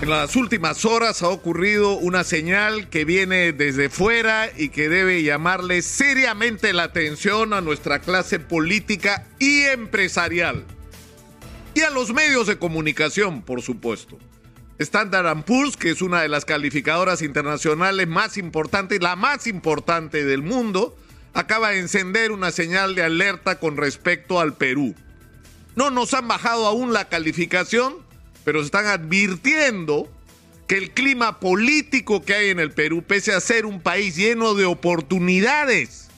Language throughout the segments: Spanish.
En las últimas horas ha ocurrido una señal que viene desde fuera y que debe llamarle seriamente la atención a nuestra clase política y empresarial. Y a los medios de comunicación, por supuesto. Standard Poor's, que es una de las calificadoras internacionales más importantes, la más importante del mundo, acaba de encender una señal de alerta con respecto al Perú. No nos han bajado aún la calificación, pero están advirtiendo que el clima político que hay en el Perú, pese a ser un país lleno de oportunidades,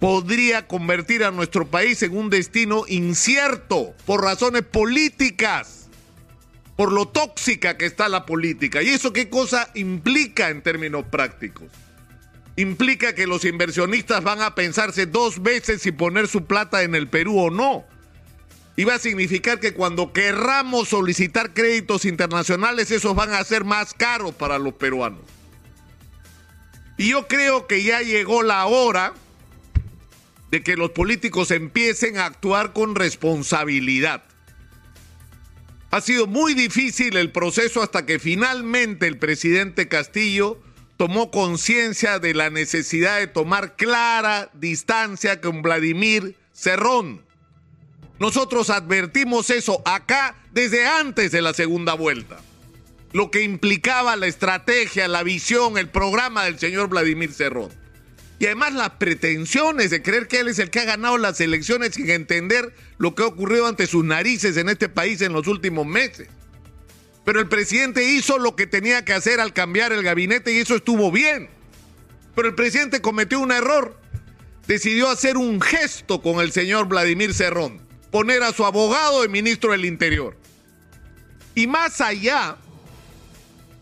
podría convertir a nuestro país en un destino incierto por razones políticas, por lo tóxica que está la política. ¿Y eso qué cosa implica en términos prácticos? Implica que los inversionistas van a pensarse dos veces si poner su plata en el Perú o no y va a significar que cuando querramos solicitar créditos internacionales, esos van a ser más caros para los peruanos. Y yo creo que ya llegó la hora de que los políticos empiecen a actuar con responsabilidad. Ha sido muy difícil el proceso hasta que finalmente el presidente Castillo tomó conciencia de la necesidad de tomar clara distancia con Vladimir Cerrón nosotros advertimos eso acá desde antes de la segunda vuelta. Lo que implicaba la estrategia, la visión, el programa del señor Vladimir Cerrón. Y además las pretensiones de creer que él es el que ha ganado las elecciones sin entender lo que ha ocurrido ante sus narices en este país en los últimos meses. Pero el presidente hizo lo que tenía que hacer al cambiar el gabinete y eso estuvo bien. Pero el presidente cometió un error. Decidió hacer un gesto con el señor Vladimir Cerrón poner a su abogado de ministro del Interior. Y más allá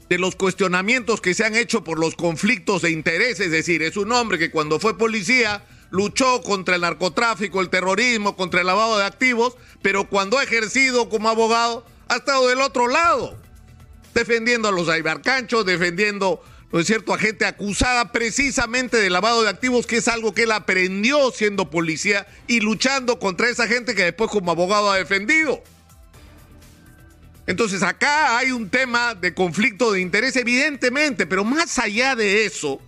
de los cuestionamientos que se han hecho por los conflictos de interés, es decir, es un hombre que cuando fue policía luchó contra el narcotráfico, el terrorismo, contra el lavado de activos, pero cuando ha ejercido como abogado ha estado del otro lado, defendiendo a los aibarcanchos, defendiendo ¿no es cierto?, a gente acusada precisamente de lavado de activos, que es algo que él aprendió siendo policía y luchando contra esa gente que después como abogado ha defendido. Entonces acá hay un tema de conflicto de interés, evidentemente, pero más allá de eso,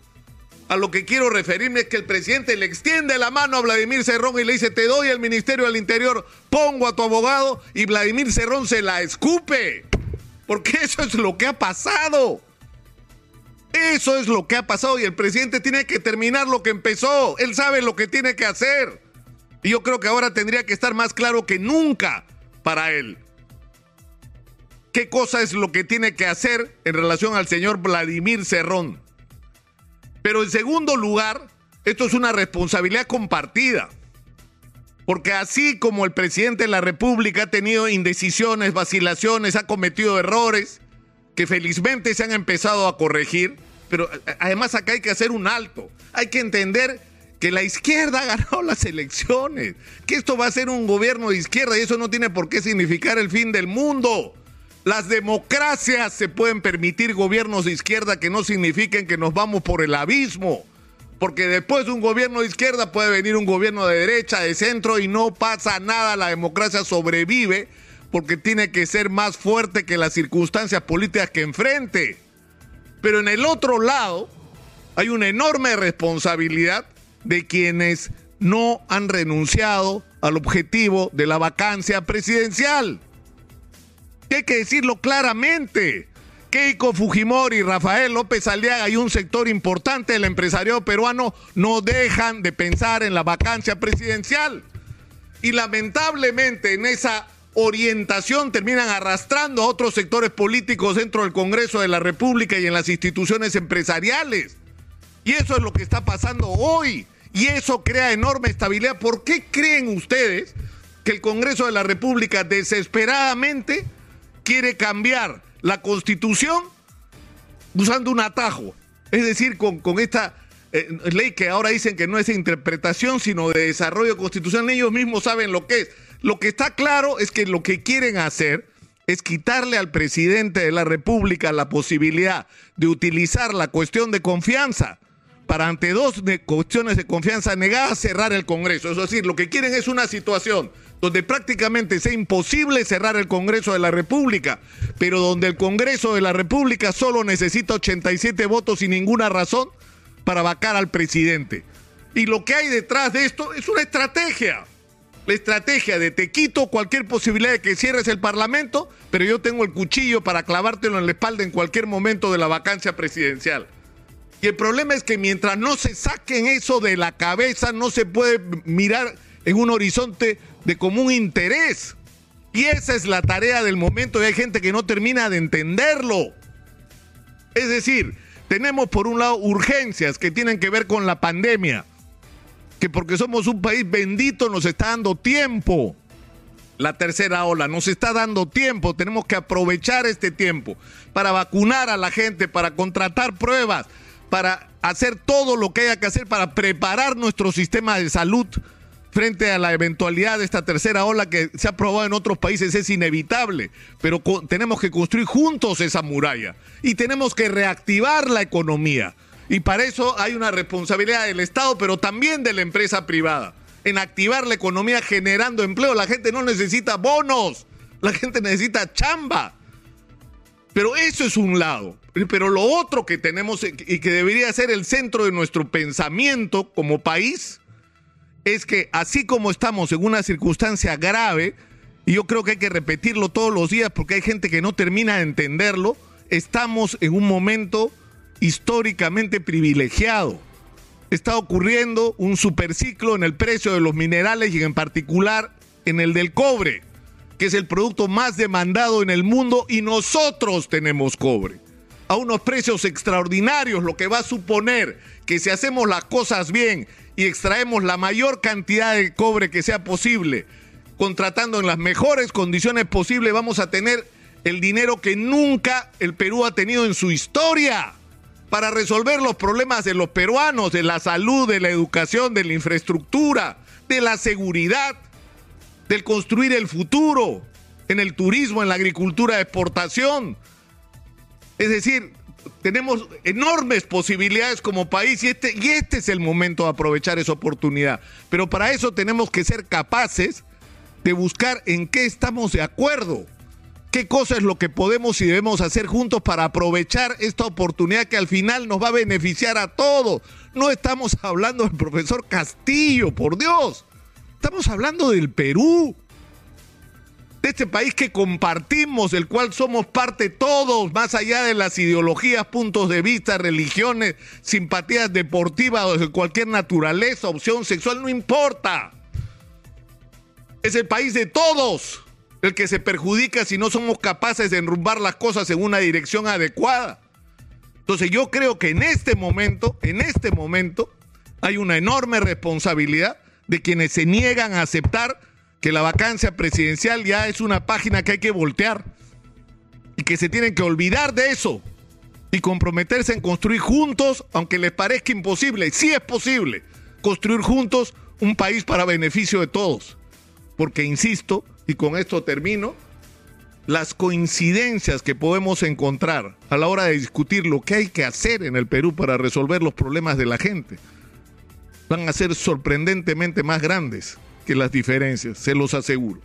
a lo que quiero referirme es que el presidente le extiende la mano a Vladimir Cerrón y le dice, te doy el Ministerio del Interior, pongo a tu abogado y Vladimir Cerrón se la escupe. Porque eso es lo que ha pasado. Eso es lo que ha pasado y el presidente tiene que terminar lo que empezó. Él sabe lo que tiene que hacer. Y yo creo que ahora tendría que estar más claro que nunca para él. ¿Qué cosa es lo que tiene que hacer en relación al señor Vladimir Cerrón? Pero en segundo lugar, esto es una responsabilidad compartida. Porque así como el presidente de la República ha tenido indecisiones, vacilaciones, ha cometido errores, que felizmente se han empezado a corregir, pero eh, además acá hay que hacer un alto. Hay que entender que la izquierda ha ganado las elecciones, que esto va a ser un gobierno de izquierda y eso no tiene por qué significar el fin del mundo. Las democracias se pueden permitir gobiernos de izquierda que no signifiquen que nos vamos por el abismo. Porque después de un gobierno de izquierda puede venir un gobierno de derecha, de centro y no pasa nada, la democracia sobrevive porque tiene que ser más fuerte que las circunstancias políticas que enfrente. Pero en el otro lado hay una enorme responsabilidad de quienes no han renunciado al objetivo de la vacancia presidencial. hay que decirlo claramente. Keiko Fujimori, Rafael López Aliaga y un sector importante del empresariado peruano no dejan de pensar en la vacancia presidencial. Y lamentablemente en esa orientación terminan arrastrando a otros sectores políticos dentro del Congreso de la República y en las instituciones empresariales. Y eso es lo que está pasando hoy. Y eso crea enorme estabilidad. ¿Por qué creen ustedes que el Congreso de la República desesperadamente quiere cambiar la constitución usando un atajo? Es decir, con, con esta eh, ley que ahora dicen que no es interpretación, sino de desarrollo constitucional. Ellos mismos saben lo que es. Lo que está claro es que lo que quieren hacer es quitarle al presidente de la República la posibilidad de utilizar la cuestión de confianza para ante dos cuestiones de confianza negadas cerrar el Congreso. Es decir, lo que quieren es una situación donde prácticamente sea imposible cerrar el Congreso de la República, pero donde el Congreso de la República solo necesita 87 votos sin ninguna razón para vacar al presidente. Y lo que hay detrás de esto es una estrategia. La estrategia de te quito cualquier posibilidad de que cierres el Parlamento, pero yo tengo el cuchillo para clavártelo en la espalda en cualquier momento de la vacancia presidencial. Y el problema es que mientras no se saquen eso de la cabeza, no se puede mirar en un horizonte de común interés. Y esa es la tarea del momento y hay gente que no termina de entenderlo. Es decir, tenemos por un lado urgencias que tienen que ver con la pandemia, que porque somos un país bendito nos está dando tiempo. La tercera ola nos está dando tiempo, tenemos que aprovechar este tiempo para vacunar a la gente, para contratar pruebas, para hacer todo lo que haya que hacer para preparar nuestro sistema de salud frente a la eventualidad de esta tercera ola que se ha probado en otros países es inevitable, pero tenemos que construir juntos esa muralla y tenemos que reactivar la economía. Y para eso hay una responsabilidad del Estado, pero también de la empresa privada, en activar la economía generando empleo. La gente no necesita bonos, la gente necesita chamba. Pero eso es un lado. Pero lo otro que tenemos y que debería ser el centro de nuestro pensamiento como país es que así como estamos en una circunstancia grave, y yo creo que hay que repetirlo todos los días porque hay gente que no termina de entenderlo, estamos en un momento históricamente privilegiado. Está ocurriendo un superciclo en el precio de los minerales y en particular en el del cobre que es el producto más demandado en el mundo y nosotros tenemos cobre a unos precios extraordinarios, lo que va a suponer que si hacemos las cosas bien y extraemos la mayor cantidad de cobre que sea posible, contratando en las mejores condiciones posibles, vamos a tener el dinero que nunca el Perú ha tenido en su historia para resolver los problemas de los peruanos, de la salud, de la educación, de la infraestructura, de la seguridad del construir el futuro en el turismo, en la agricultura de exportación. Es decir, tenemos enormes posibilidades como país y este, y este es el momento de aprovechar esa oportunidad. Pero para eso tenemos que ser capaces de buscar en qué estamos de acuerdo. ¿Qué cosa es lo que podemos y debemos hacer juntos para aprovechar esta oportunidad que al final nos va a beneficiar a todos? No estamos hablando del profesor Castillo, por Dios. Estamos hablando del Perú, de este país que compartimos, del cual somos parte todos, más allá de las ideologías, puntos de vista, religiones, simpatías deportivas o de cualquier naturaleza, opción sexual, no importa. Es el país de todos el que se perjudica si no somos capaces de enrumbar las cosas en una dirección adecuada. Entonces yo creo que en este momento, en este momento, hay una enorme responsabilidad de quienes se niegan a aceptar que la vacancia presidencial ya es una página que hay que voltear y que se tienen que olvidar de eso y comprometerse en construir juntos, aunque les parezca imposible, sí es posible, construir juntos un país para beneficio de todos. Porque, insisto, y con esto termino, las coincidencias que podemos encontrar a la hora de discutir lo que hay que hacer en el Perú para resolver los problemas de la gente van a ser sorprendentemente más grandes que las diferencias, se los aseguro.